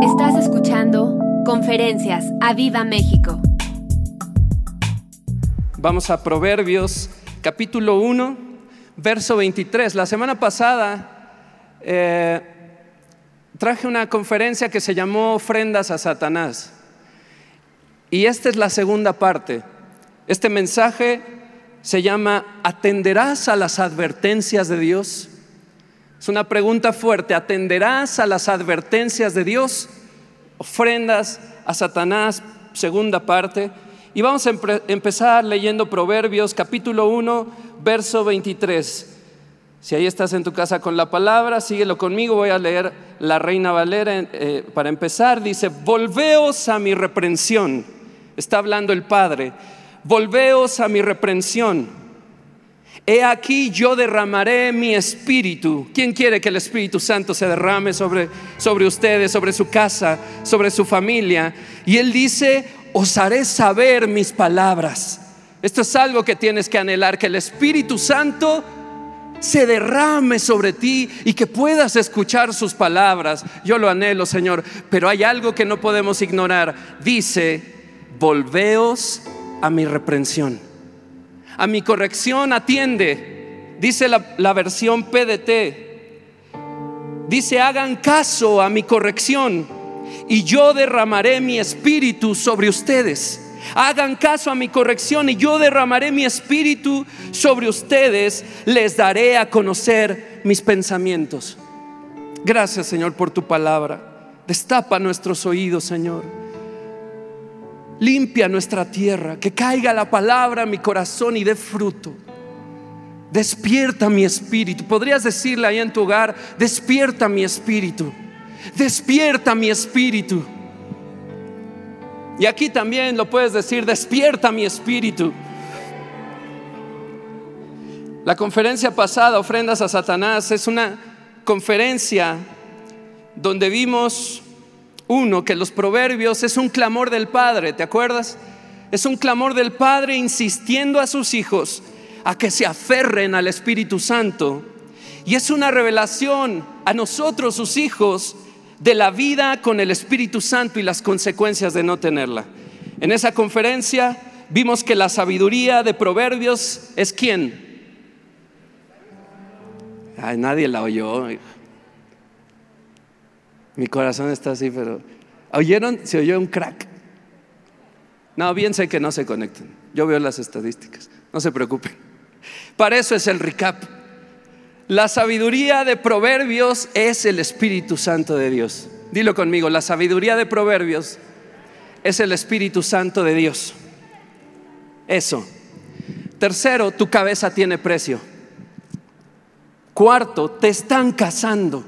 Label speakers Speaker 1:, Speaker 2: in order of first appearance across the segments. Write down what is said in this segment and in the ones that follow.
Speaker 1: Estás escuchando Conferencias a Viva México.
Speaker 2: Vamos a Proverbios capítulo 1, verso 23. La semana pasada eh, traje una conferencia que se llamó Ofrendas a Satanás. Y esta es la segunda parte. Este mensaje se llama ¿Atenderás a las advertencias de Dios? Es una pregunta fuerte. ¿Atenderás a las advertencias de Dios? Ofrendas a Satanás, segunda parte. Y vamos a empezar leyendo Proverbios capítulo 1, verso 23. Si ahí estás en tu casa con la palabra, síguelo conmigo. Voy a leer la Reina Valera eh, para empezar. Dice, volveos a mi reprensión. Está hablando el Padre. Volveos a mi reprensión He aquí yo derramaré mi espíritu. ¿Quién quiere que el Espíritu Santo se derrame sobre, sobre ustedes, sobre su casa, sobre su familia? Y Él dice, os haré saber mis palabras. Esto es algo que tienes que anhelar, que el Espíritu Santo se derrame sobre ti y que puedas escuchar sus palabras. Yo lo anhelo, Señor, pero hay algo que no podemos ignorar. Dice, volveos a mi reprensión a mi corrección atiende. Dice la, versión PDT. Dice, hagan caso a mi corrección y yo derramaré mi espíritu sobre ustedes. Hagan caso a mi corrección y yo derramaré mi espíritu sobre ustedes. Les daré a conocer mis pensamientos. Gracias Señor por tu palabra. Destapa nuestros oídos, Señor Limpia nuestra tierra, que caiga la palabra en mi corazón y dé fruto. Despierta mi espíritu. Podrías decirle ahí en tu hogar, despierta mi espíritu. Despierta mi espíritu. Y aquí también lo puedes decir, despierta mi espíritu. La conferencia pasada, Ofrendas a Satanás, es una conferencia donde vimos uno, que los proverbios es un clamor del Padre, ¿te acuerdas? Es un clamor del Padre insistiendo a sus hijos a que se aferren al Espíritu Santo. Y es una revelación a nosotros, sus hijos, de la vida con el Espíritu Santo y las consecuencias de no tenerla. En esa conferencia vimos que la sabiduría de proverbios es quién. Ay, nadie la oyó. Mi corazón está así, pero ¿oyeron? Se oyó un crack. No, bien sé que no se conecten. Yo veo las estadísticas. No se preocupen. Para eso es el recap. La sabiduría de Proverbios es el Espíritu Santo de Dios. Dilo conmigo, la sabiduría de Proverbios es el Espíritu Santo de Dios. Eso. Tercero, tu cabeza tiene precio. Cuarto, te están casando.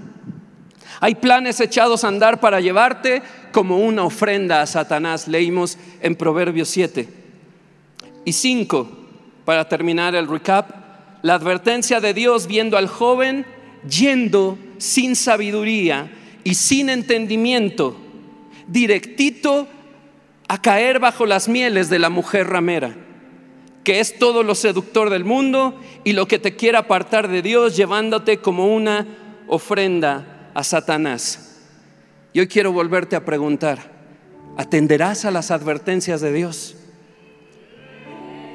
Speaker 2: Hay planes echados a andar para llevarte como una ofrenda a Satanás. Leímos en Proverbios 7. Y 5, para terminar el recap, la advertencia de Dios viendo al joven yendo sin sabiduría y sin entendimiento, directito a caer bajo las mieles de la mujer ramera, que es todo lo seductor del mundo y lo que te quiere apartar de Dios, llevándote como una ofrenda a Satanás. Y hoy quiero volverte a preguntar, ¿atenderás a las advertencias de Dios?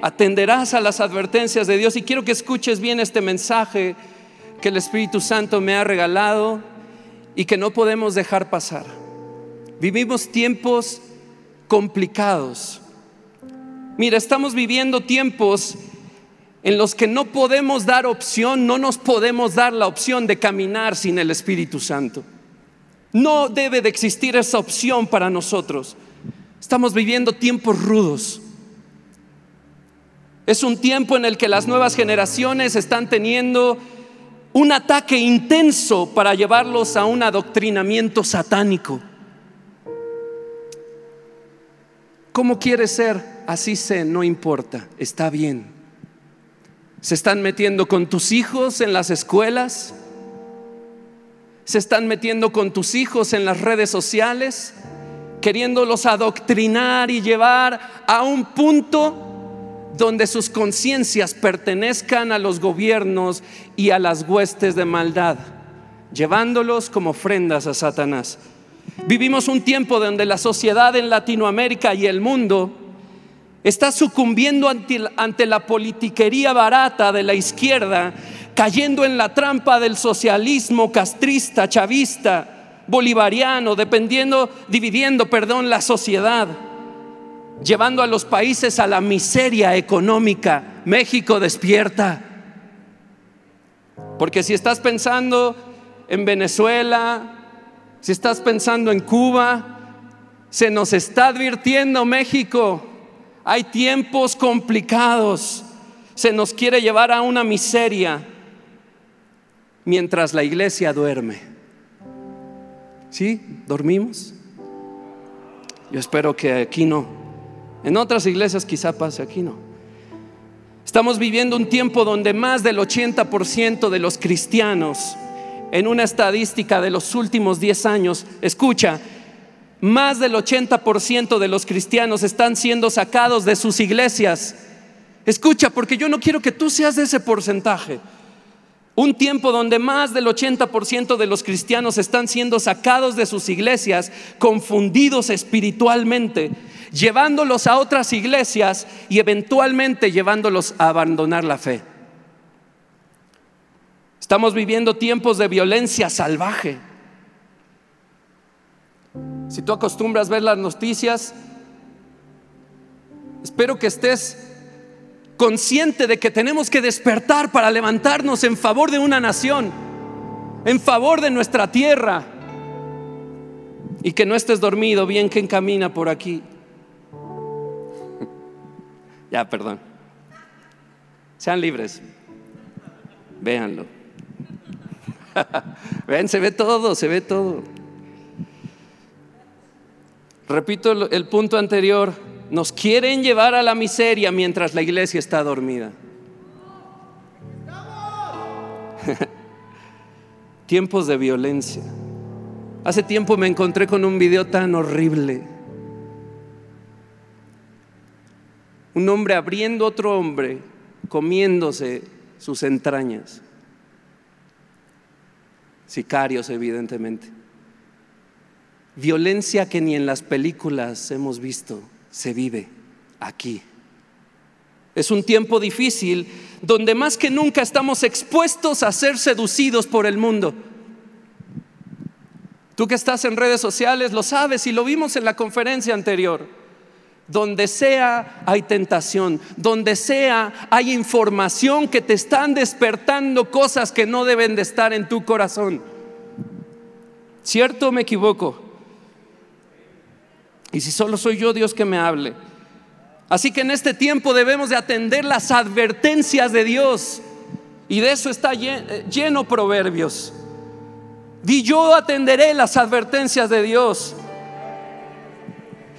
Speaker 2: ¿Atenderás a las advertencias de Dios? Y quiero que escuches bien este mensaje que el Espíritu Santo me ha regalado y que no podemos dejar pasar. Vivimos tiempos complicados. Mira, estamos viviendo tiempos en los que no podemos dar opción, no nos podemos dar la opción de caminar sin el Espíritu Santo. No debe de existir esa opción para nosotros. Estamos viviendo tiempos rudos. Es un tiempo en el que las nuevas generaciones están teniendo un ataque intenso para llevarlos a un adoctrinamiento satánico. ¿Cómo quiere ser? Así sé, no importa, está bien se están metiendo con tus hijos en las escuelas, se están metiendo con tus hijos en las redes sociales, queriéndolos adoctrinar y llevar a un punto donde sus conciencias pertenezcan a los gobiernos y a las huestes de maldad, llevándolos como ofrendas a Satanás. Vivimos un tiempo donde la sociedad en Latinoamérica y el mundo está sucumbiendo ante, la politiquería barata de la izquierda, cayendo en la trampa del socialismo castrista, chavista, bolivariano, dependiendo, dividiendo, perdón, la sociedad, llevando a los países a la miseria económica. México despierta. Porque si estás pensando en Venezuela, si estás pensando en Cuba, se nos está advirtiendo México hay tiempos complicados. Se nos quiere llevar a una miseria mientras la iglesia duerme. ¿Sí? ¿Dormimos? Yo espero que aquí no. En otras iglesias quizá pase, aquí no. Estamos viviendo un tiempo donde más del 80% de los cristianos, en una estadística de los últimos 10 años, escucha, más del 80% de los cristianos están siendo sacados de sus iglesias. Escucha, porque yo no quiero que tú seas de ese porcentaje. Un tiempo donde más del 80% de los cristianos están siendo sacados de sus iglesias, confundidos espiritualmente, llevándolos a otras iglesias y eventualmente llevándolos a abandonar la fe. Estamos viviendo tiempos de violencia salvaje. Si tú acostumbras ver las noticias, espero que estés consciente de que tenemos que despertar para levantarnos en favor de una nación, en favor de nuestra tierra, y que no estés dormido, bien que encamina por aquí. ya, perdón. Sean libres. Véanlo. Ven, se ve todo, se ve todo. Repito el, punto anterior, nos quieren llevar a la miseria mientras la iglesia está dormida. Tiempos de violencia. Hace tiempo me encontré con un video tan horrible. Un hombre abriendo otro hombre, comiéndose sus entrañas. Sicarios, evidentemente. Violencia que ni en las películas hemos visto se vive aquí. Es un tiempo difícil donde más que nunca estamos expuestos a ser seducidos por el mundo. Tú que estás en redes sociales lo sabes y lo vimos en la conferencia anterior. Donde sea hay tentación, donde sea hay información que te están despertando cosas que no deben de estar en tu corazón. ¿Cierto o me equivoco? Y si solo soy yo, Dios que me hable. Así que en este tiempo debemos de atender las advertencias de Dios. Y de eso está eh, lleno Proverbios. Di yo atenderé las advertencias de Dios.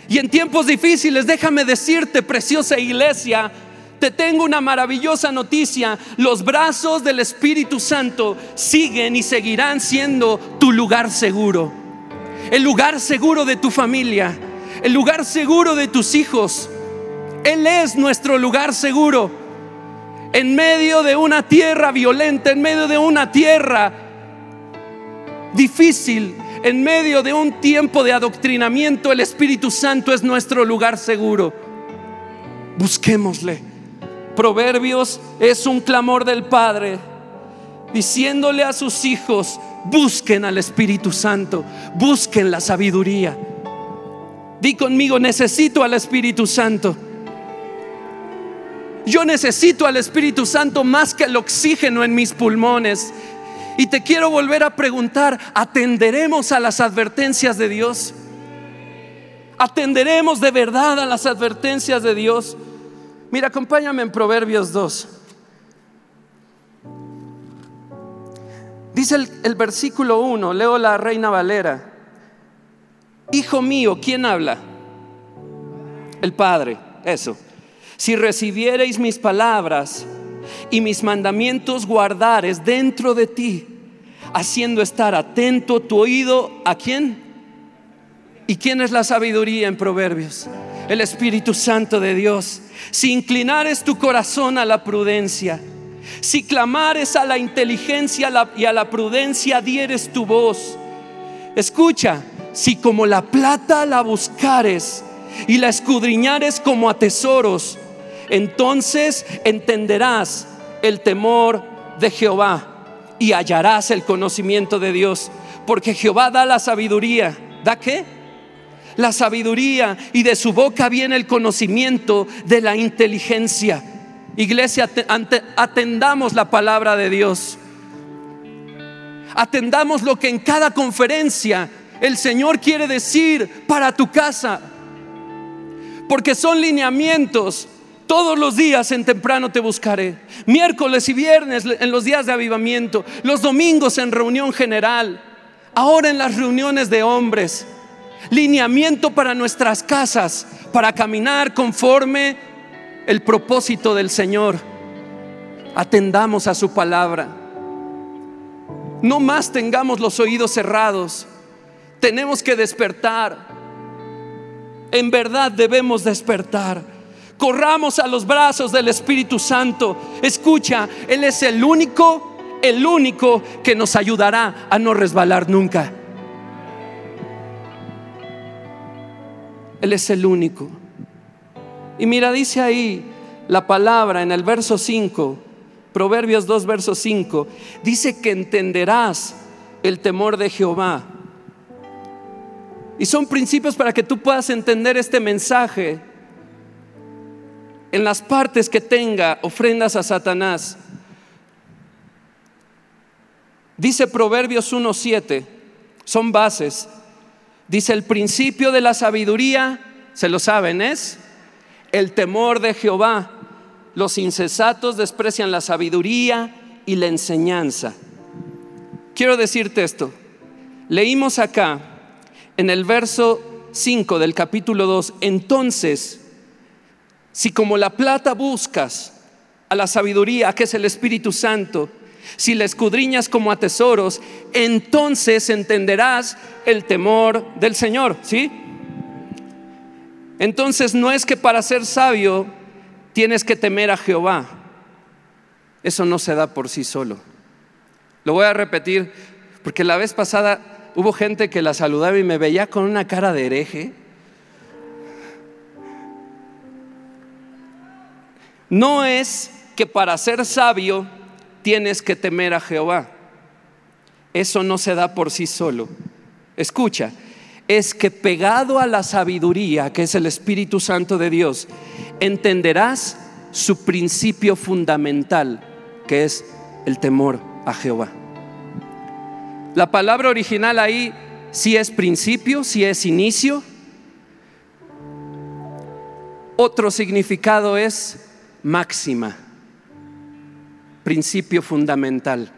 Speaker 2: Y en tiempos difíciles, déjame decirte, preciosa iglesia, te tengo una maravillosa noticia. Los brazos del Espíritu Santo siguen y seguirán siendo tu lugar seguro. El lugar seguro de tu familia el lugar seguro de tus hijos. Él es nuestro lugar seguro. En medio de una tierra violenta, en medio de una tierra difícil, en medio de un tiempo de adoctrinamiento, el Espíritu Santo es nuestro lugar seguro. Busquémosle. Proverbios es un clamor del Padre diciéndole a sus hijos, busquen al Espíritu Santo, busquen la sabiduría. Di conmigo, necesito al Espíritu Santo. Yo necesito al Espíritu Santo más que el oxígeno en mis pulmones. Y te quiero volver a preguntar, ¿atenderemos a las advertencias de Dios? ¿Atenderemos de verdad a las advertencias de Dios? Mira, acompáñame en Proverbios 2. Dice el, versículo 1, leo la Reina Valera. Hijo mío, ¿quién habla? El Padre, eso. Si recibiereis mis palabras y mis mandamientos guardares dentro de ti, haciendo estar atento tu oído a quién? ¿Y quién es la sabiduría en Proverbios? El Espíritu Santo de Dios. Si inclinares tu corazón a la prudencia, si clamares a la inteligencia y a la prudencia dieres tu voz. Escucha, si como la plata la buscares y la escudriñares como a tesoros, entonces entenderás el temor de Jehová y hallarás el conocimiento de Dios, porque Jehová da la sabiduría. ¿Da qué? La sabiduría y de su boca viene el conocimiento de la inteligencia. Iglesia, atendamos la palabra de Dios. Atendamos lo que en cada conferencia el Señor quiere decir para tu casa. Porque son lineamientos. Todos los días en temprano te buscaré. Miércoles y viernes en los días de avivamiento. Los domingos en reunión general. Ahora en las reuniones de hombres. Lineamiento para nuestras casas. Para caminar conforme el propósito del Señor. Atendamos a su palabra. No más tengamos los oídos cerrados. Tenemos que despertar. En verdad debemos despertar. Corramos a los brazos del Espíritu Santo. Escucha, Él es el único, el único que nos ayudará a no resbalar nunca. Él es el único. Y mira, dice ahí la palabra en el verso 5, Proverbios 2, verso 5, dice que entenderás el temor de Jehová. Y son principios para que tú puedas entender este mensaje en las partes que tenga ofrendas a Satanás. Dice Proverbios 1.7, son bases. Dice el principio de la sabiduría, se lo saben, es el temor de Jehová. Los insensatos desprecian la sabiduría y la enseñanza. Quiero decirte esto. Leímos acá en el verso 5 del capítulo 2, entonces, si como la plata buscas a la sabiduría, que es el Espíritu Santo, si la escudriñas como a tesoros, entonces entenderás el temor del Señor, ¿sí? Entonces no es que para ser sabio tienes que temer a Jehová. Eso no se da por sí solo. Lo voy a repetir porque la vez pasada hubo gente que la saludaba y me veía con una cara de hereje. No es que para ser sabio tienes que temer a Jehová. Eso no se da por sí solo. Escucha, es que pegado a la sabiduría, que es el Espíritu Santo de Dios, entenderás su principio fundamental, que es el temor a Jehová. La palabra original ahí si es principio, si es inicio. Otro significado es máxima, principio fundamental.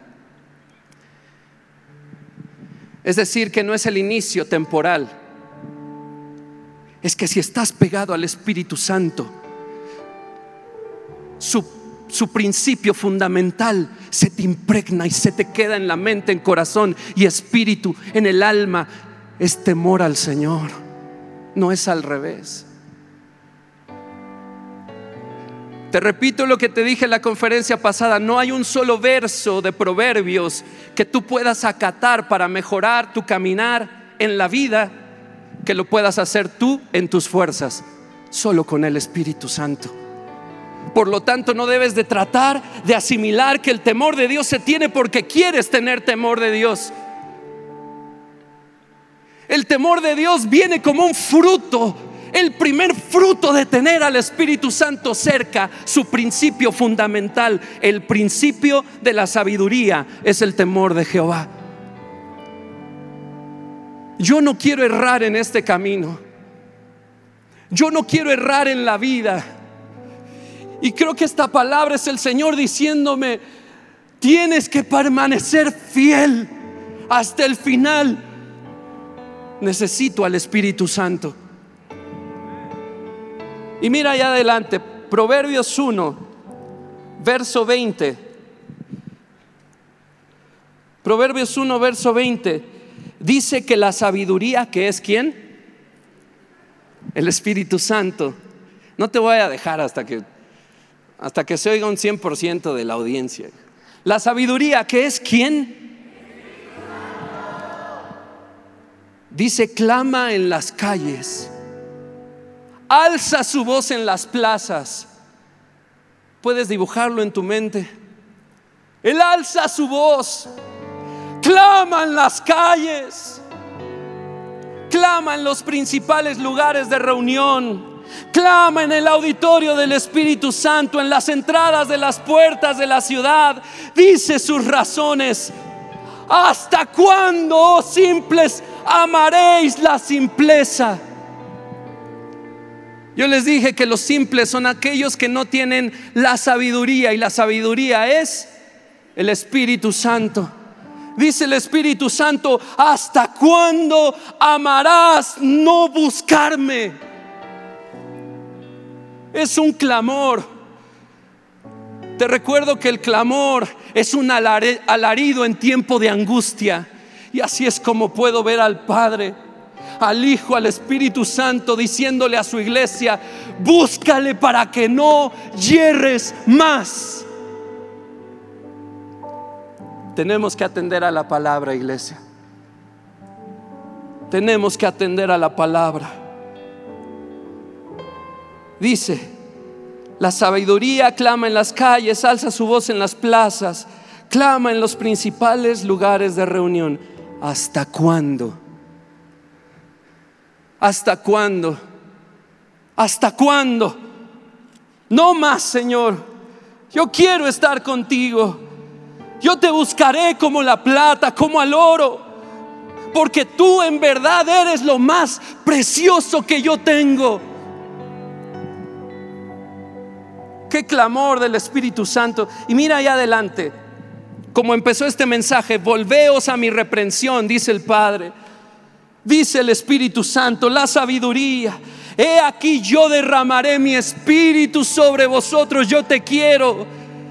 Speaker 2: Es decir, que no es el inicio temporal. Es que si estás pegado al Espíritu Santo, su, su, principio fundamental se te impregna y se te queda en la mente, en corazón y espíritu, en el alma. Es temor al Señor, no es al revés. Te repito lo que te dije en la conferencia pasada, no hay un solo verso de proverbios que tú puedas acatar para mejorar tu caminar en la vida, que lo puedas hacer tú en tus fuerzas, solo con el Espíritu Santo. Por lo tanto, no debes de tratar de asimilar que el temor de Dios se tiene porque quieres tener temor de Dios. El temor de Dios viene como un fruto el primer fruto de tener al Espíritu Santo cerca, su principio fundamental, el principio de la sabiduría, es el temor de Jehová. Yo no quiero errar en este camino. Yo no quiero errar en la vida. Y creo que esta palabra es el Señor diciéndome, tienes que permanecer fiel hasta el final. Necesito al Espíritu Santo. Y mira allá adelante, Proverbios 1, verso 20. Proverbios 1, verso 20. Dice que la sabiduría, que es quién? El Espíritu Santo. No te voy a dejar hasta que, hasta que se oiga un 100% de la audiencia. La sabiduría, que es quién? Dice, clama en las calles, alza su voz en las plazas. Puedes dibujarlo en tu mente. Él alza su voz, clama en las calles, clama en los principales lugares de reunión, clama en el auditorio del Espíritu Santo, en las entradas de las puertas de la ciudad, dice sus razones. ¿Hasta cuándo, oh simples, amaréis la simpleza? Yo les dije que los simples son aquellos que no tienen la sabiduría y la sabiduría es el Espíritu Santo. Dice el Espíritu Santo, ¿hasta cuándo amarás no buscarme? Es un clamor. Te recuerdo que el clamor es un alarido en tiempo de angustia. Y así es como puedo ver al Padre, al Hijo, al Espíritu Santo diciéndole a su iglesia, búscale para que no hierres más. Tenemos que atender a la palabra, iglesia. Tenemos que atender a la palabra. Dice, la sabiduría clama en las calles, alza su voz en las plazas, clama en los principales lugares de reunión. ¿Hasta cuándo? ¿Hasta cuándo? ¿Hasta cuándo? No más, Señor. Yo quiero estar contigo. Yo te buscaré como la plata, como al oro, porque tú en verdad eres lo más precioso que yo tengo. Qué clamor del Espíritu Santo. Y mira ahí adelante, como empezó este mensaje, volveos a mi reprensión, dice el Padre. Dice el Espíritu Santo, la sabiduría. He aquí yo derramaré mi espíritu sobre vosotros, yo te quiero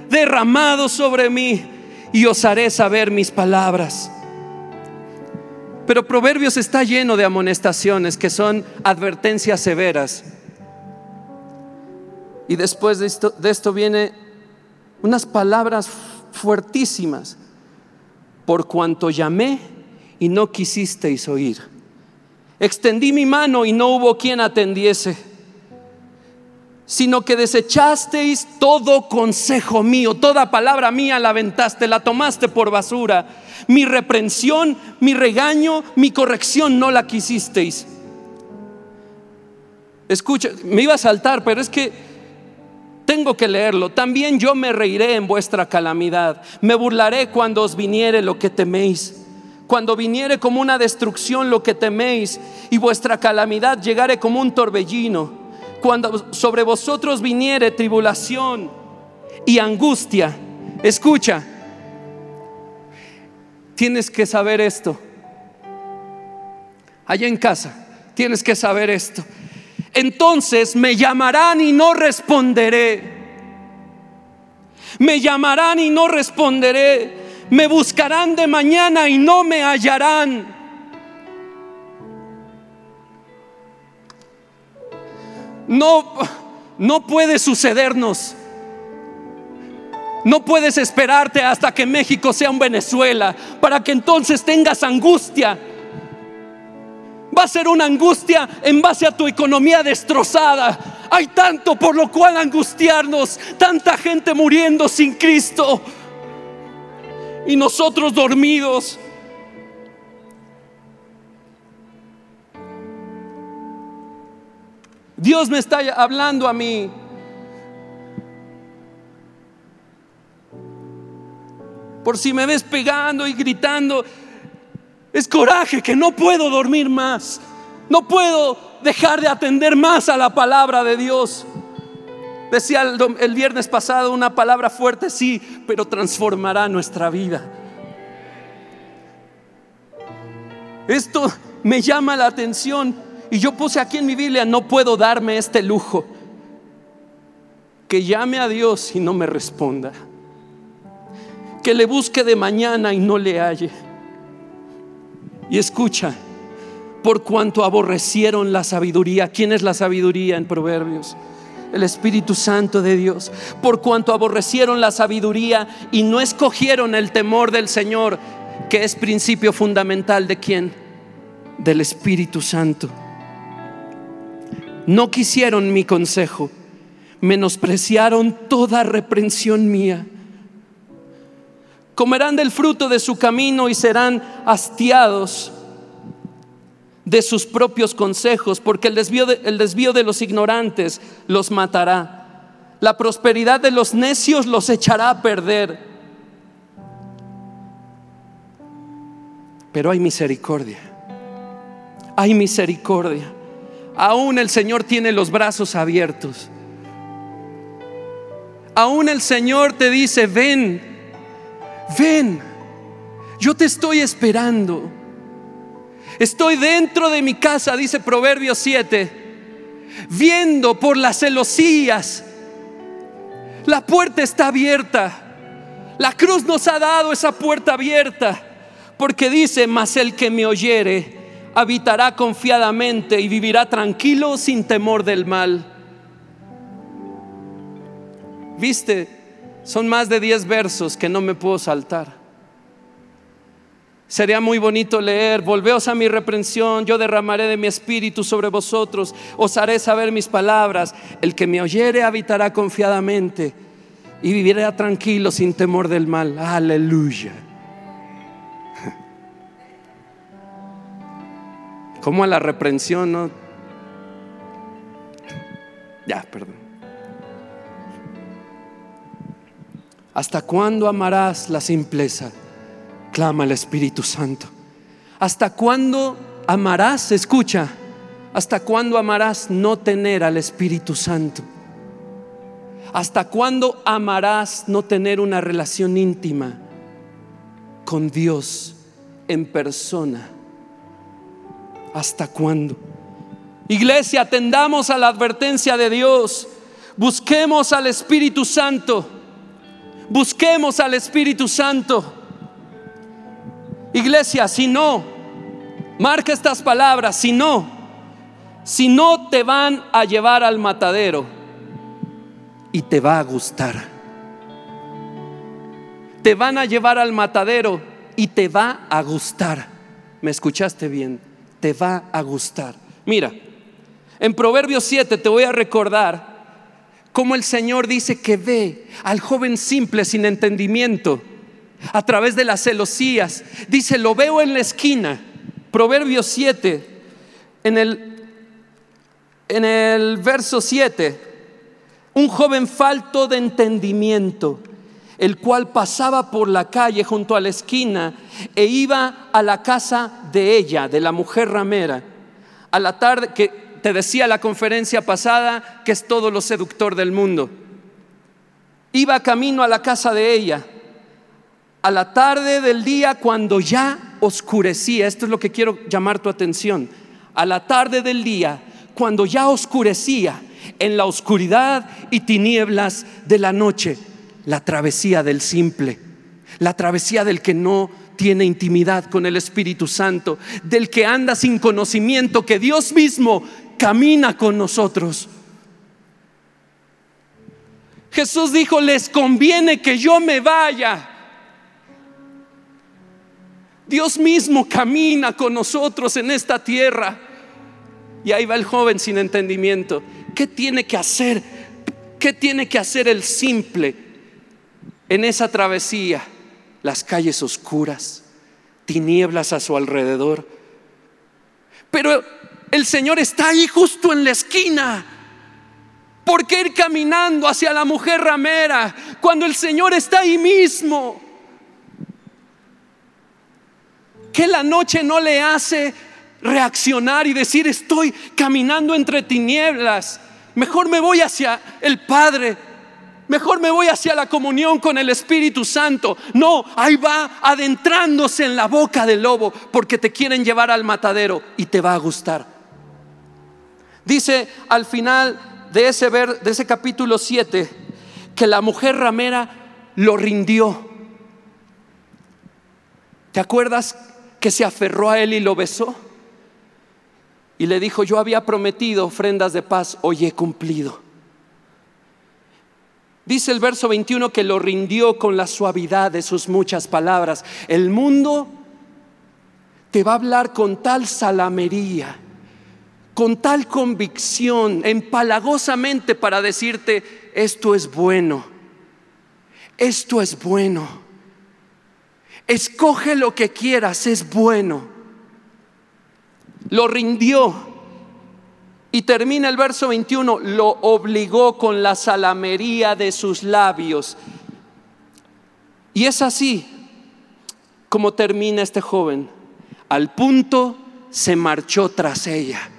Speaker 2: derramado sobre mí y os haré saber mis palabras. Pero Proverbios está lleno de amonestaciones que son advertencias severas. Y después de esto, viene unas palabras fuertísimas. Por cuanto llamé y no quisisteis oír. Extendí mi mano y no hubo quien atendiese sino que desechasteis todo consejo mío, toda palabra mía la aventaste, la tomaste por basura. Mi reprensión, mi regaño, mi corrección no la quisisteis. Escucha, me iba a saltar, pero es que tengo que leerlo. También yo me reiré en vuestra calamidad. Me burlaré cuando os viniere lo que teméis. Cuando viniere como una destrucción lo que teméis y vuestra calamidad llegare como un torbellino cuando sobre vosotros viniere tribulación y angustia, escucha, tienes que saber esto. Allá en casa, tienes que saber esto. Entonces me llamarán y no responderé. Me llamarán y no responderé. Me buscarán de mañana y no me hallarán. no, no puede sucedernos. No puedes esperarte hasta que México sea un Venezuela para que entonces tengas angustia. Va a ser una angustia en base a tu economía destrozada. Hay tanto por lo cual angustiarnos, tanta gente muriendo sin Cristo y nosotros dormidos. Dios me está hablando a mí. Por si me ves pegando y gritando, es coraje que no puedo dormir más. No puedo dejar de atender más a la palabra de Dios. Decía el, el, viernes pasado una palabra fuerte, sí, pero transformará nuestra vida. Esto me llama la atención y yo puse aquí en mi Biblia, no puedo darme este lujo. Que llame a Dios y no me responda. Que le busque de mañana y no le halle. Y escucha, por cuanto aborrecieron la sabiduría. ¿Quién es la sabiduría en Proverbios? El Espíritu Santo de Dios. Por cuanto aborrecieron la sabiduría y no escogieron el temor del Señor, que es principio fundamental de quién? del Espíritu Santo. No quisieron mi consejo, menospreciaron toda reprensión mía. Comerán del fruto de su camino y serán hastiados de sus propios consejos, porque el desvío de, el desvío de los ignorantes los matará. La prosperidad de los necios los echará a perder. Pero hay misericordia, hay misericordia. Aún el Señor tiene los brazos abiertos. Aún el Señor te dice, ven, ven, yo te estoy esperando. Estoy dentro de mi casa, dice Proverbios 7, viendo por las celosías. La puerta está abierta. La cruz nos ha dado esa puerta abierta. Porque dice, mas el que me oyere habitará confiadamente y vivirá tranquilo sin temor del mal. Viste, son más de 10 versos que no me puedo saltar. Sería muy bonito leer, volveos a mi reprensión, yo derramaré de mi espíritu sobre vosotros, os haré saber mis palabras, el que me oyere habitará confiadamente y vivirá tranquilo sin temor del mal. Aleluya. Como a la reprensión, ¿no? Ya, perdón. ¿Hasta cuándo amarás la simpleza? clama el Espíritu Santo. ¿Hasta cuándo amarás? Escucha, ¿hasta cuándo amarás no tener al Espíritu Santo? ¿Hasta cuándo amarás no tener una relación íntima con Dios en persona? ¿Hasta cuándo? Iglesia, atendamos a la advertencia de Dios. Busquemos al Espíritu Santo. Busquemos al Espíritu Santo. Iglesia, si no, marca estas palabras, si no, si no te van a llevar al matadero y te va a gustar. Te van a llevar al matadero y te va a gustar. ¿Me escuchaste bien? Te va a gustar. Mira, en Proverbios 7 te voy a recordar cómo el Señor dice que ve al joven simple sin entendimiento a través de las celosías. Dice, lo veo en la esquina. Proverbios 7, en el, en el verso 7, un joven falto de entendimiento, el cual pasaba por la calle junto a la esquina e iba a la casa de ella, de la mujer ramera, a la tarde, que decía la conferencia pasada, que es todo lo seductor del mundo. Iba camino a la casa de ella a la tarde del día cuando ya oscurecía, esto es lo que quiero llamar tu atención, a la tarde del día cuando ya oscurecía en la oscuridad y tinieblas de la noche, la travesía del simple, la travesía del que no tiene intimidad con el Espíritu Santo, del que anda sin conocimiento, que Dios mismo camina con nosotros. Jesús dijo, les conviene que yo me vaya Dios mismo camina con nosotros en esta tierra. Y ahí va el joven sin entendimiento. ¿Qué tiene que hacer? ¿Qué tiene que hacer el simple en esa travesía? Las calles oscuras, tinieblas a su alrededor. Pero el Señor está ahí justo en la esquina. ¿Por qué ir caminando hacia la mujer ramera cuando el Señor está ahí mismo? que la noche no le hace reaccionar y decir estoy caminando entre tinieblas? Mejor me voy hacia el Padre. Mejor me voy hacia la comunión con el Espíritu Santo. No, ahí va adentrándose en la boca del lobo porque te quieren llevar al matadero y te va a gustar. Dice al final de ese, ver, de ese capítulo 7 que la mujer ramera lo rindió. ¿Te acuerdas que se aferró a él y lo besó. Y le dijo, yo había prometido ofrendas de paz, hoy he cumplido. Dice el verso 21 que lo rindió con la suavidad de sus muchas palabras. El mundo te va a hablar con tal salamería, con tal convicción, empalagosamente para decirte, esto es bueno, esto es bueno. Escoge lo que quieras, es bueno. Lo rindió. Y termina el verso 21, lo obligó con la salamería de sus labios. Y es así como termina este joven. Al punto se marchó tras ella.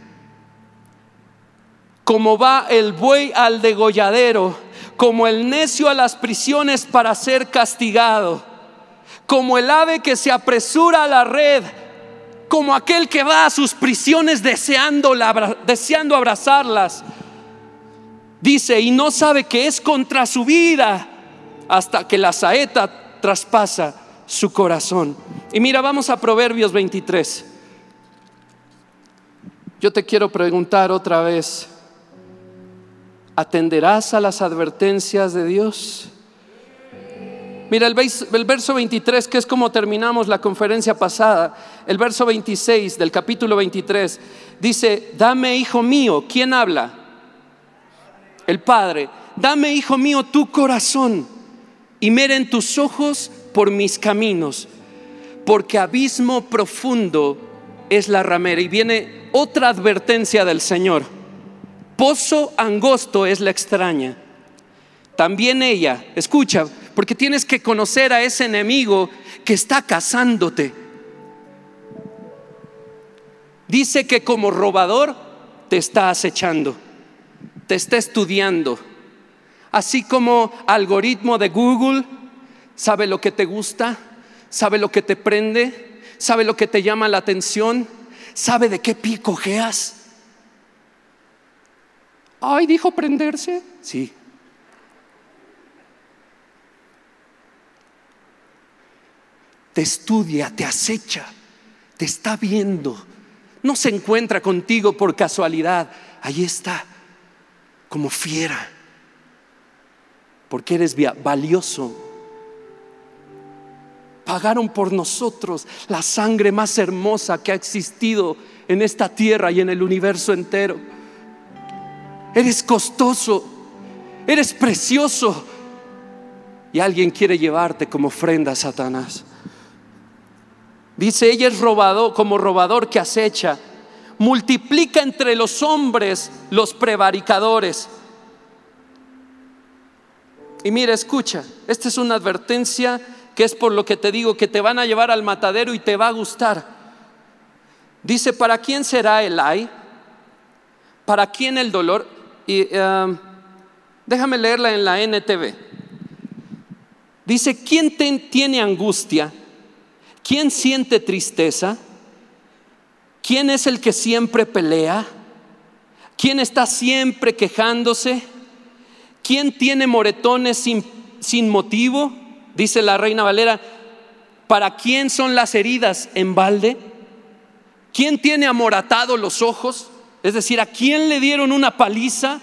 Speaker 2: Como va el buey al degolladero, como el necio a las prisiones para ser castigado, como el ave que se apresura a la red, como aquel que va a sus prisiones deseando, deseando abrazarlas. Dice, y no sabe que es contra su vida hasta que la saeta traspasa su corazón. Y mira, vamos a Proverbios 23. Yo te quiero preguntar otra vez, ¿atenderás a las advertencias de Dios? Mira, el, verso 23, que es como terminamos la conferencia pasada, el verso 26 del capítulo 23, dice, dame, hijo mío, ¿quién habla? El Padre, dame, hijo mío, tu corazón y miren tus ojos por mis caminos, porque abismo profundo es la ramera. Y viene otra advertencia del Señor. Pozo angosto es la extraña. También ella, escucha, porque tienes que conocer a ese enemigo que está cazándote. Dice que como robador te está acechando, te está estudiando. Así como algoritmo de Google sabe lo que te gusta, sabe lo que te prende, sabe lo que te llama la atención, sabe de qué pie cojeas. Ay, dijo prenderse. Sí. Te estudia, te acecha, te está viendo. No se encuentra contigo por casualidad. Ahí está, como fiera. Porque eres valioso pagaron por nosotros la sangre más hermosa que ha existido en esta tierra y en el universo entero. Eres costoso, eres precioso y alguien quiere llevarte como ofrenda a Satanás. Dice, ella es robado como robador que acecha, multiplica entre los hombres los prevaricadores. Y mira, escucha, esta es una advertencia que es por lo que te digo que te van a llevar al matadero y te va a gustar. Dice, ¿para quién será el ay? ¿Para quién el dolor? Y um, déjame leerla en la NTV. Dice, ¿quién tiene angustia? ¿Quién siente tristeza? ¿Quién es el que siempre pelea? ¿Quién está siempre quejándose? ¿Quién tiene moretones sin, sin motivo? Dice la reina Valera, ¿para quién son las heridas en balde? ¿Quién tiene amoratados los ojos? Es decir, ¿a quién le dieron una paliza?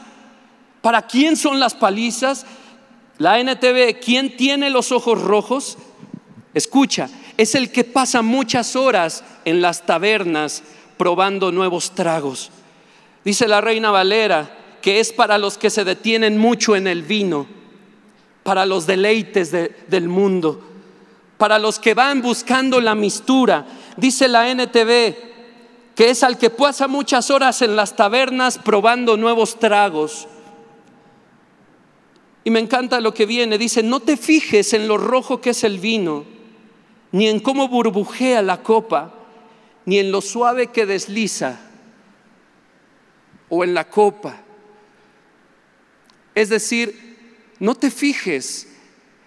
Speaker 2: ¿Para quién son las palizas? La NTV, ¿quién tiene los ojos rojos? Escucha, es el que pasa muchas horas en las tabernas probando nuevos tragos. Dice la reina Valera que es para los que se detienen mucho en el vino para los deleites del mundo, para los que van buscando la mistura. Dice la NTV que es al que pasa muchas horas en las tabernas probando nuevos tragos. Y me encanta lo que viene. Dice, no te fijes en lo rojo que es el vino, ni en cómo burbujea la copa, ni en lo suave que desliza, o en la copa. Es decir, no te fijes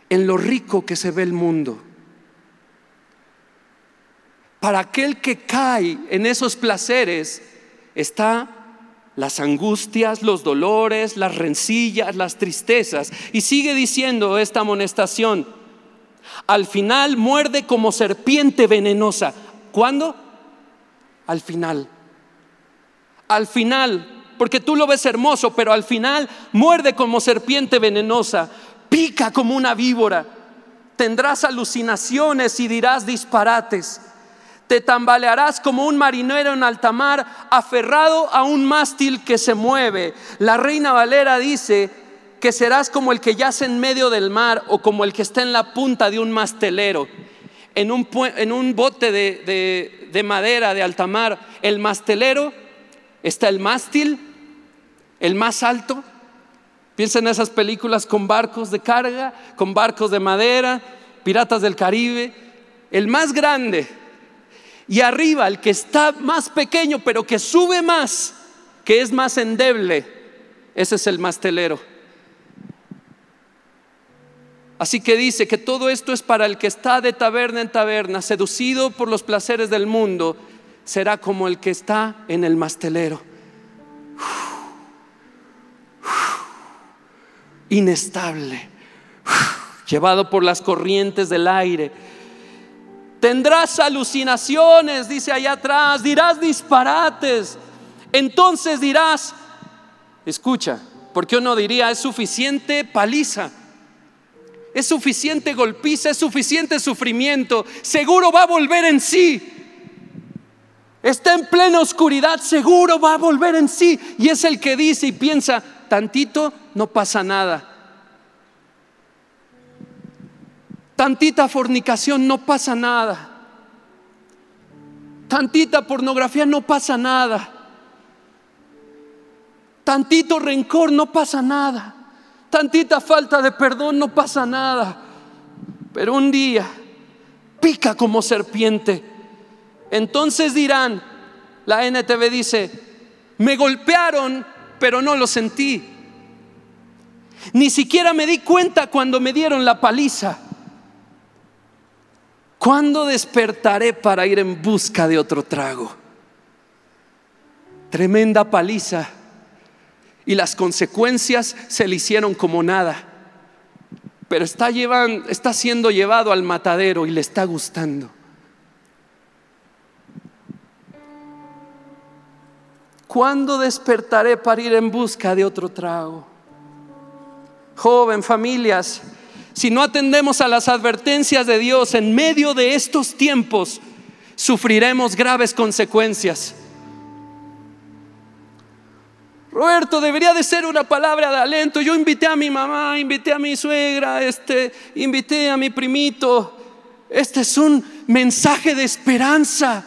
Speaker 2: en lo rico que se ve el mundo. Para aquel que cae en esos placeres está las angustias, los dolores, las rencillas, las tristezas. Y sigue diciendo esta amonestación, al final muerde como serpiente venenosa. ¿Cuándo? Al final. Al final porque tú lo ves hermoso, pero al final muerde como serpiente venenosa, pica como una víbora. Tendrás alucinaciones y dirás disparates. Te tambalearás como un marinero en alta mar, aferrado a un mástil que se mueve. La reina Valera dice que serás como el que yace en medio del mar o como el que está en la punta de un mastelero. En un, bote de, de madera de alta mar, el mastelero está el mástil, el más alto. Piensa en esas películas con barcos de carga, con barcos de madera, piratas del Caribe. El más grande y arriba el que está más pequeño, pero que sube más, que es más endeble, ese es el mastelero. Así que dice que todo esto es para el que está de taberna en taberna, seducido por los placeres del mundo, será como el que está en el mastelero. Inestable, llevado por las corrientes del aire Tendrás alucinaciones, dice allá atrás, dirás disparates. Entonces dirás, escucha, porque uno diría, es suficiente paliza, es suficiente golpiza, es suficiente sufrimiento, seguro va a volver en sí. Está en plena oscuridad, seguro va a volver en sí. Y es el que dice y piensa, tantito, no pasa nada. Tantita fornicación, no pasa nada. Tantita pornografía, no pasa nada. Tantito rencor, no pasa nada. Tantita falta de perdón, no pasa nada. Pero un día pica como serpiente. Entonces dirán, la NTV dice, me golpearon, pero no lo sentí. Ni siquiera me di cuenta cuando me dieron la paliza. ¿Cuándo despertaré para ir en busca de otro trago? Tremenda paliza. Y las consecuencias se le hicieron como nada. Pero está, está siendo llevado al matadero y le está gustando. ¿Cuándo despertaré para ir en busca de otro trago? Joven, familias, si no atendemos a las advertencias de Dios en medio de estos tiempos, sufriremos graves consecuencias. Roberto, debería de ser una palabra de alento. Yo invité a mi mamá, invité a mi suegra, este, invité a mi primito. Este es un mensaje de esperanza.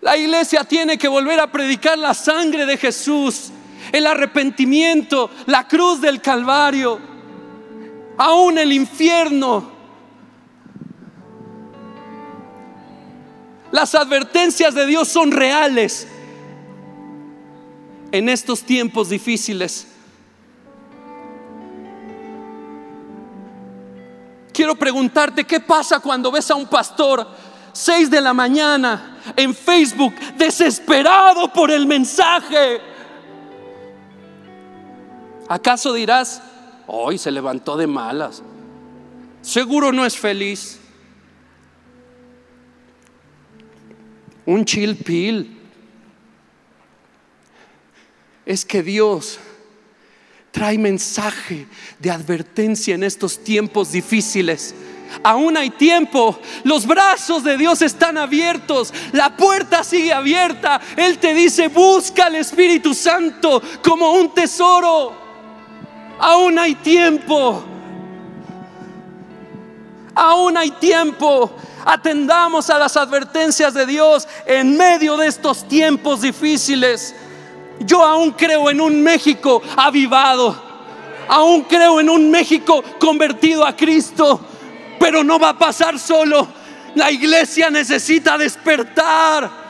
Speaker 2: La iglesia tiene que volver a predicar la sangre de Jesús, el arrepentimiento, la cruz del Calvario aún el infierno. Las advertencias de Dios son reales en estos tiempos difíciles. Quiero preguntarte, ¿qué pasa cuando ves a un pastor 6 de la mañana en Facebook desesperado por el mensaje? ¿Acaso dirás, Hoy se levantó de malas. Seguro no es feliz. Un chill. Es que Dios trae mensaje de advertencia en estos tiempos difíciles. Aún hay tiempo, los brazos de Dios están abiertos, la puerta sigue abierta. Él te dice, busca al Espíritu Santo como un tesoro. Aún hay tiempo. Aún hay tiempo. Atendamos a las advertencias de Dios en medio de estos tiempos difíciles. Yo aún creo en un México avivado. Aún creo en un México convertido a Cristo. Pero no va a pasar solo. La iglesia necesita despertar.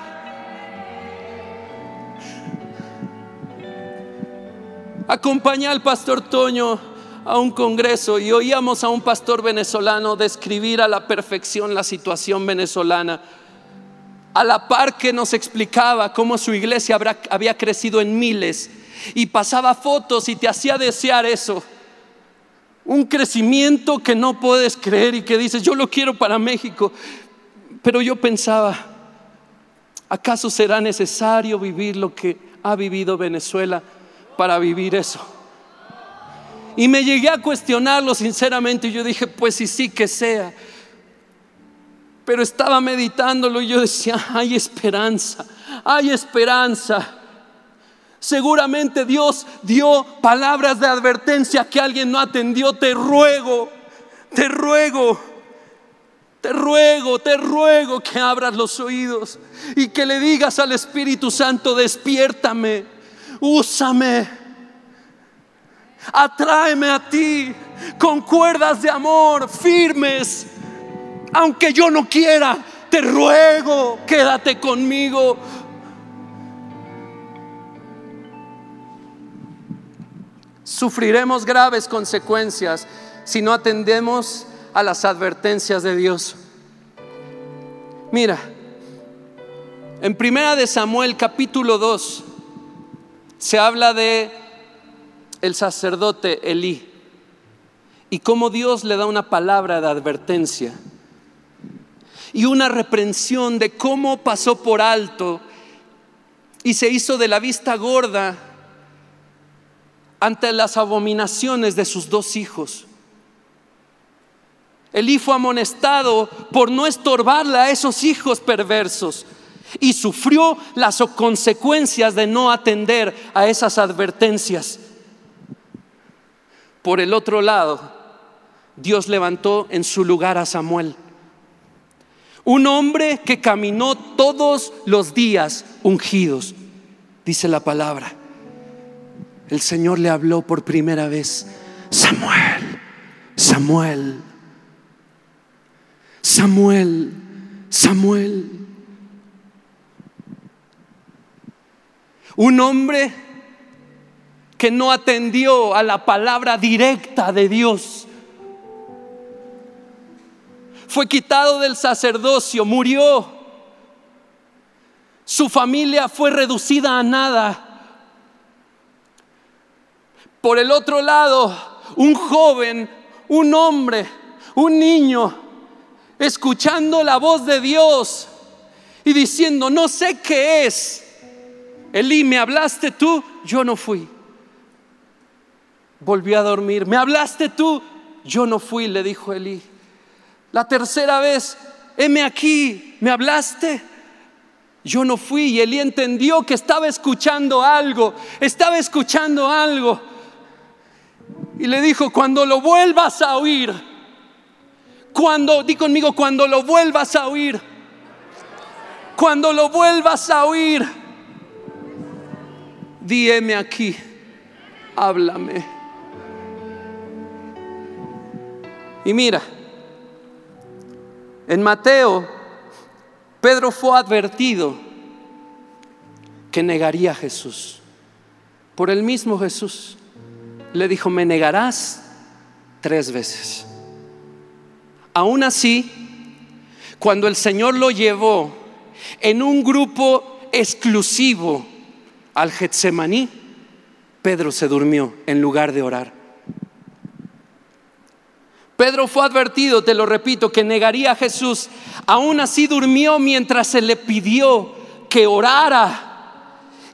Speaker 2: Acompañé al pastor Toño a un congreso y oíamos a un pastor venezolano describir a la perfección la situación venezolana, a la par que nos explicaba cómo su iglesia había crecido en miles y pasaba fotos y te hacía desear eso. Un crecimiento que no puedes creer y que dices, yo lo quiero para México. Pero yo pensaba, ¿acaso será necesario vivir lo que ha vivido Venezuela? Para vivir eso. Y me llegué a cuestionarlo sinceramente y yo dije, pues sí, sí que sea. Pero estaba meditándolo y yo decía, hay esperanza, hay esperanza. Seguramente Dios dio palabras de advertencia que alguien no atendió. Te ruego, te ruego, te ruego, te ruego que abras los oídos y que le digas al Espíritu Santo, despiértame, úsame, atráeme a ti con cuerdas de amor firmes. Aunque yo no quiera, te ruego, quédate conmigo Sufriremos graves consecuencias si no atendemos a las advertencias de Dios. Mira, en Primera de Samuel capítulo 2 se habla de el sacerdote Elí y cómo Dios le da una palabra de advertencia y una reprensión de cómo pasó por alto y se hizo de la vista gorda ante las abominaciones de sus dos hijos. Elí fue amonestado por no estorbarle a esos hijos perversos y sufrió las consecuencias de no atender a esas advertencias. Por el otro lado, Dios levantó en su lugar a Samuel, un hombre que caminó todos los días ungidos, dice la palabra el Señor le habló por primera vez, Samuel, Samuel, Samuel, Samuel. Un hombre que no atendió a la palabra directa de Dios. Fue quitado del sacerdocio, murió. Su familia fue reducida a nada. Por el otro lado, un joven, un hombre, un niño, escuchando la voz de Dios y diciendo, no sé qué es. Elí, ¿me hablaste tú? Yo no fui. Volvió a dormir. ¿Me hablaste tú? Yo no fui, le dijo Elí. La tercera vez, heme aquí, ¿me hablaste? Yo no fui y Elí entendió que estaba escuchando algo, estaba escuchando algo. Y le dijo, cuando lo vuelvas a oír, cuando, di conmigo, cuando lo vuelvas a oír, cuando lo vuelvas a oír, díeme aquí, háblame. Y mira, en Mateo, Pedro fue advertido que negaría a Jesús por el mismo Jesús le dijo, me negarás tres veces. Aún así, cuando el Señor lo llevó en un grupo exclusivo al Getsemaní, Pedro se durmió en lugar de orar. Pedro fue advertido, te lo repito, que negaría a Jesús. Aún así durmió mientras se le pidió que orara.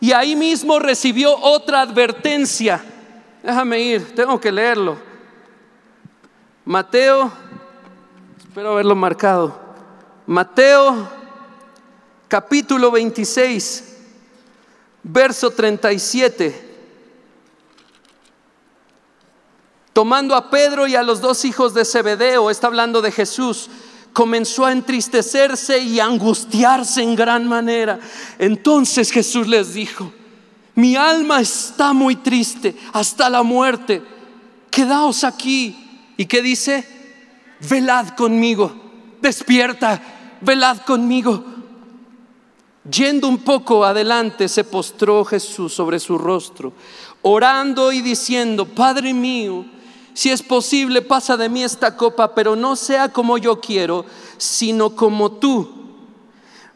Speaker 2: Y ahí mismo recibió otra advertencia Déjame ir, tengo que leerlo. Mateo, espero haberlo marcado. Mateo capítulo 26, verso 37. Tomando a Pedro y a los dos hijos de Zebedeo, está hablando de Jesús, comenzó a entristecerse y a angustiarse en gran manera. Entonces Jesús les dijo, mi alma está muy triste hasta la muerte. Quedaos aquí. ¿Y qué dice? Velad conmigo. Despierta, velad conmigo. Yendo un poco adelante, se postró Jesús sobre su rostro, orando y diciendo, Padre mío, si es posible, pasa de mí esta copa, pero no sea como yo quiero, sino como tú.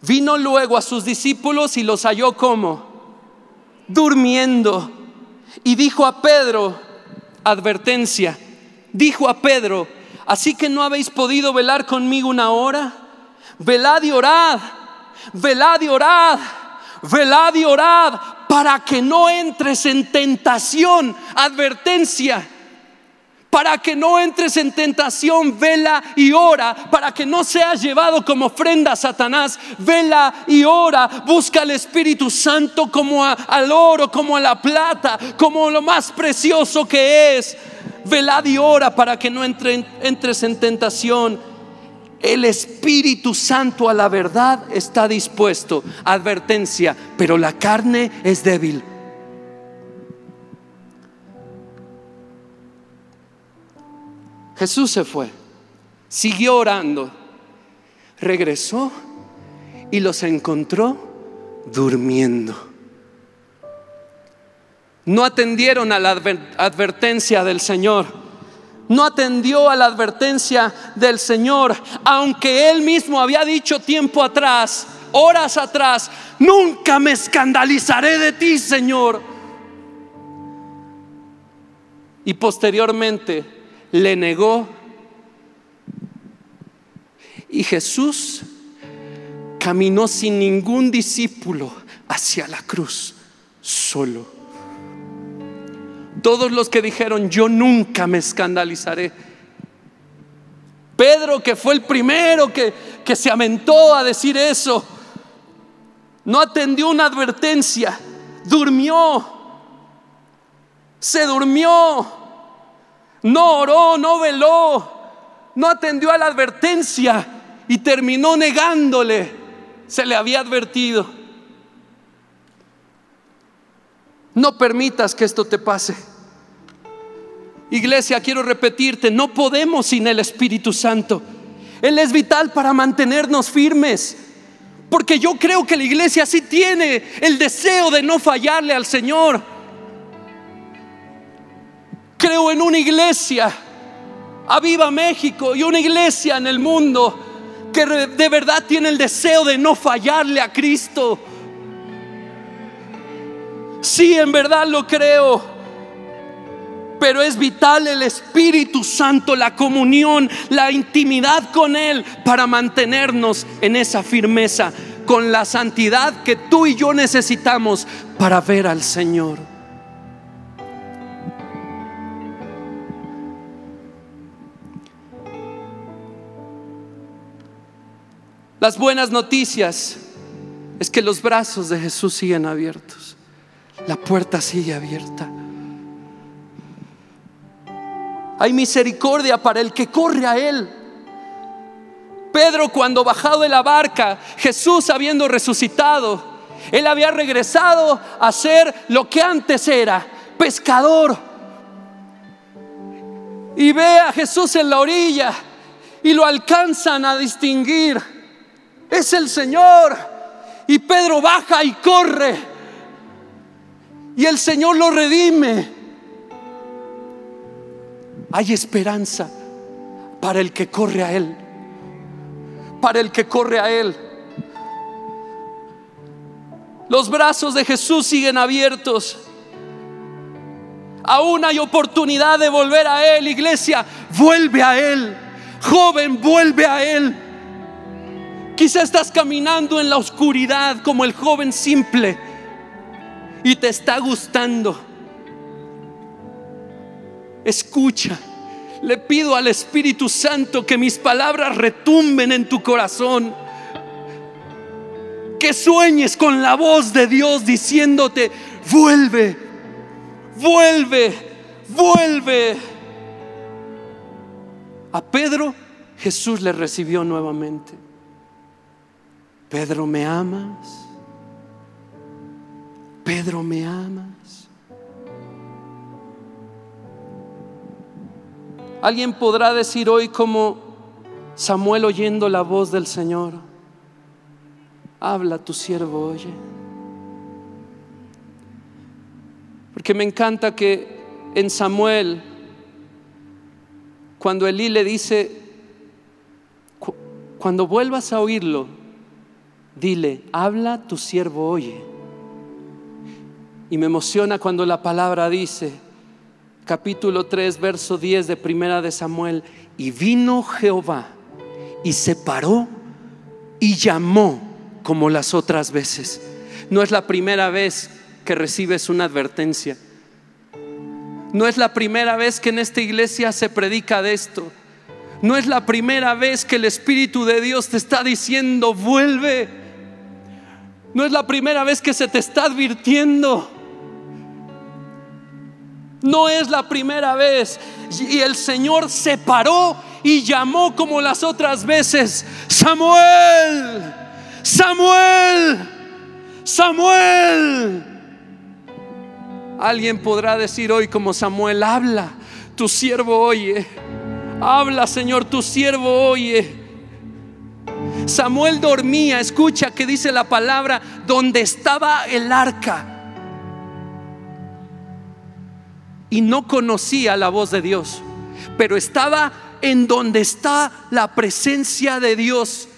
Speaker 2: Vino luego a sus discípulos y los halló como durmiendo. Y dijo a Pedro, advertencia, dijo a Pedro, así que no habéis podido velar conmigo una hora, velad y orad, velad y orad, velad y orad, para que no entres en tentación, advertencia. Para que no entres en tentación, vela y ora. Para que no seas llevado como ofrenda a Satanás, vela y ora. Busca al Espíritu Santo como al oro, como a la plata, como lo más precioso que es. Velad y ora para que no entres en tentación. El Espíritu Santo a la verdad está dispuesto. Advertencia, pero la carne es débil. Jesús se fue, siguió orando, regresó y los encontró durmiendo. No atendieron a la advertencia del Señor. No atendió a la advertencia del Señor, aunque Él mismo había dicho tiempo atrás, horas atrás, nunca me escandalizaré de ti, Señor. Y posteriormente le negó. Y Jesús caminó sin ningún discípulo hacia la cruz, solo. Todos los que dijeron, yo nunca me escandalizaré. Pedro, que fue el primero que, que se aventó a decir eso, no atendió una advertencia, durmió, se durmió, no oró, no veló, no atendió a la advertencia y terminó negándole. Se le había advertido. No permitas que esto te pase. Iglesia, quiero repetirte, no podemos sin el Espíritu Santo. Él es vital para mantenernos firmes. Porque yo creo que la iglesia sí tiene el deseo de no fallarle al Señor. Creo en una iglesia, a Viva México, y una iglesia en el mundo que de verdad tiene el deseo de no fallarle a Cristo. Sí, en verdad lo creo pero es vital el Espíritu Santo, la comunión, la intimidad con Él para mantenernos en esa firmeza, con la santidad que tú y yo necesitamos para ver al Señor. Las buenas noticias es que los brazos de Jesús siguen abiertos. La puerta sigue abierta. Hay misericordia para el que corre a Él. Pedro cuando bajado de la barca, Jesús habiendo resucitado, Él había regresado a ser lo que antes era, pescador. Y ve a Jesús en la orilla y lo alcanzan a distinguir. Es el Señor. Y Pedro baja y corre. Y el Señor lo redime hay esperanza para el que corre a Él. Para el que corre a Él. Los brazos de Jesús siguen abiertos. Aún hay oportunidad de volver a Él, iglesia. Vuelve a Él. Joven, vuelve a Él. Quizá estás caminando en la oscuridad como el joven simple y te está gustando Escucha. Le pido al Espíritu Santo que mis palabras retumben en tu corazón. Que sueñes con la voz de Dios diciéndote, vuelve, vuelve, vuelve. A Pedro Jesús le recibió nuevamente. Pedro, ¿me amas? Pedro, ¿me amas? Alguien podrá decir hoy como Samuel oyendo la voz del Señor, habla tu siervo, oye. Porque me encanta que en Samuel, cuando Elí le dice, cuando vuelvas a oírlo, dile, habla tu siervo, oye. Y me emociona cuando la palabra dice, capítulo 3, verso 10 de Primera de Samuel, y vino Jehová y se paró y llamó como las otras veces. No es la primera vez que recibes una advertencia. No es la primera vez que en esta iglesia se predica de esto. No es la primera vez que el Espíritu de Dios te está diciendo, vuelve. No es la primera vez que se te está advirtiendo. No es la primera vez. Y el Señor se paró y llamó como las otras veces, Samuel, Samuel, Samuel. Alguien podrá decir hoy como Samuel, habla, tu siervo oye. Habla, Señor, tu siervo oye. Samuel dormía, escucha que dice la palabra, donde estaba el arca. Y no conocía la voz de Dios, pero estaba en donde está la presencia de Dios.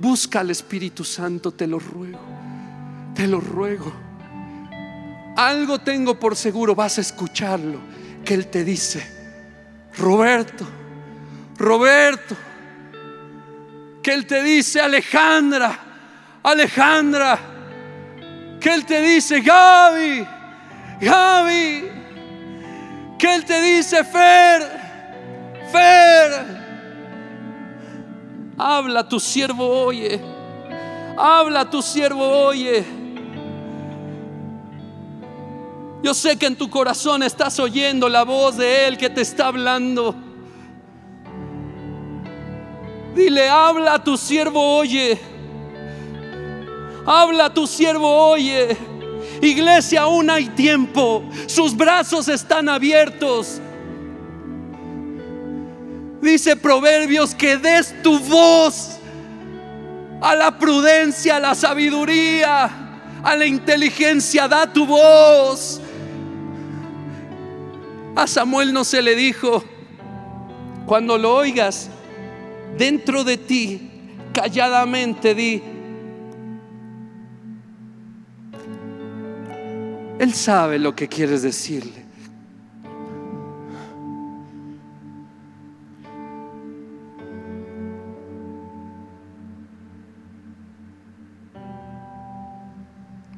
Speaker 2: Busca al Espíritu Santo, te lo ruego, te lo ruego. Algo tengo por seguro, vas a escucharlo, que Él te dice, Roberto, Roberto, que Él te dice, Alejandra, Alejandra, que Él te dice, Gaby, Gaby, que Él te dice, Fer, Fer, habla tu siervo oye, habla tu siervo oye. Yo sé que en tu corazón estás oyendo la voz de Él que te está hablando. Dile, habla tu siervo, oye. Habla tu siervo, oye. Iglesia, aún hay tiempo. Sus brazos están abiertos. Dice Proverbios que des tu voz a la prudencia, a la sabiduría, a la inteligencia. Da tu voz. A Samuel no se le dijo, cuando lo oigas, dentro de ti, calladamente di, Él sabe lo que quieres decirle.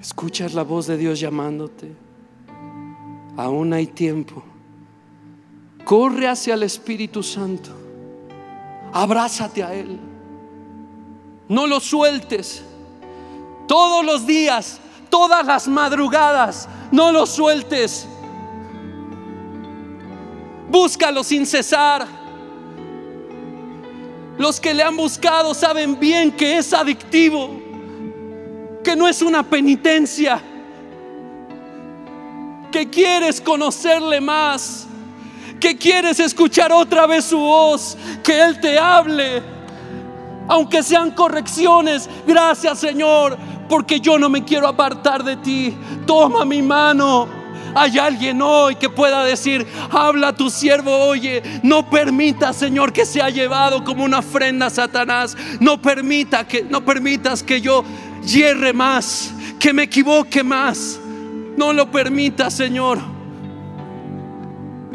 Speaker 2: Escuchas la voz de Dios llamándote. Aún hay tiempo. Corre hacia el Espíritu Santo. Abrázate a Él. No lo sueltes. Todos los días, todas las madrugadas, no lo sueltes. Búscalo sin cesar. Los que le han buscado saben bien que es adictivo, que no es una penitencia, que quieres conocerle más que quieres escuchar otra vez su voz, que Él te hable, aunque sean correcciones. Gracias Señor, porque yo no me quiero apartar de ti. Toma mi mano. Hay alguien hoy que pueda decir, habla a tu siervo, oye, no permita, Señor, que sea llevado como una ofrenda a Satanás. No permita que no permitas que yo hierre más, que me equivoque más. No lo permita, Señor.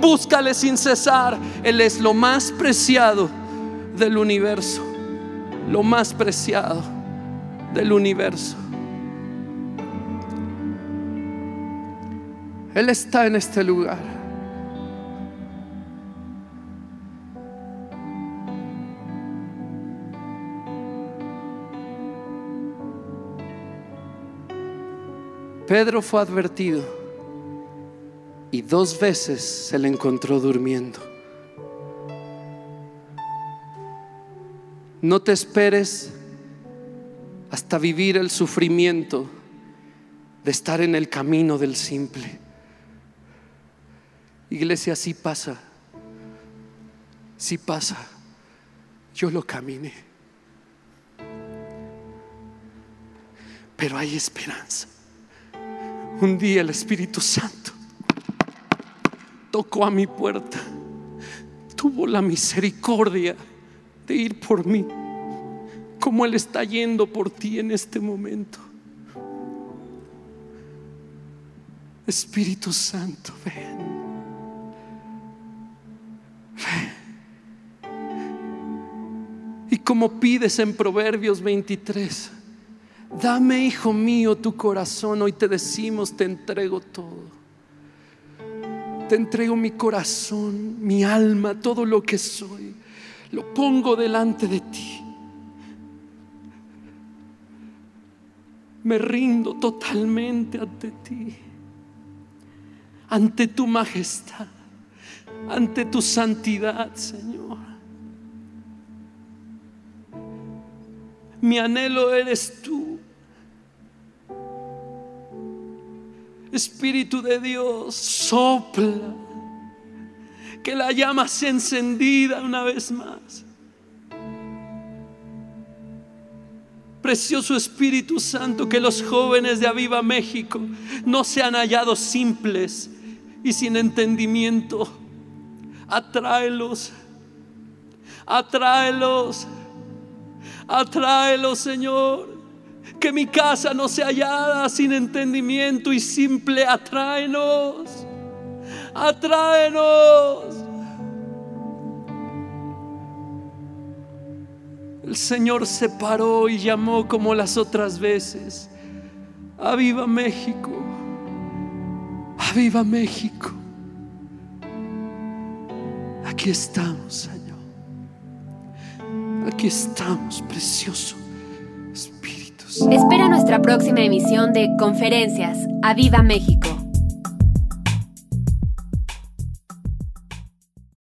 Speaker 2: Búscale sin cesar. Él es lo más preciado del universo. Lo más preciado del universo. Él está en este lugar. Pedro fue advertido y dos veces se le encontró durmiendo. No te esperes hasta vivir el sufrimiento de estar en el camino del simple. Iglesia, así pasa, sí pasa. Yo lo caminé. Pero hay esperanza. Un día el Espíritu Santo tocó a mi puerta, tuvo la misericordia de ir por mí, como Él está yendo por ti en este momento. Espíritu Santo, ven. Y como pides en Proverbios 23, Dame, hijo mío, tu corazón. Hoy te decimos, te entrego todo. Te entrego mi corazón, mi alma, todo lo que soy. Lo pongo delante de ti. Me rindo totalmente ante ti, ante tu majestad, ante tu santidad, Señor. Mi anhelo eres tú. Espíritu de Dios, sopla. Que la llama sea encendida una vez más. Precioso Espíritu Santo, que los jóvenes de Aviva México no sean hallados simples y sin entendimiento. Atráelos, atráelos, atráelos, Señor. Que mi casa no sea hallada sin entendimiento y simple. Atráenos, atráenos. El Señor se paró y llamó como las otras veces. Aviva México. Aviva México. Aquí estamos, Señor. Aquí estamos, precioso Espíritu.
Speaker 1: Espera nuestra próxima emisión de Conferencias. Aviva México.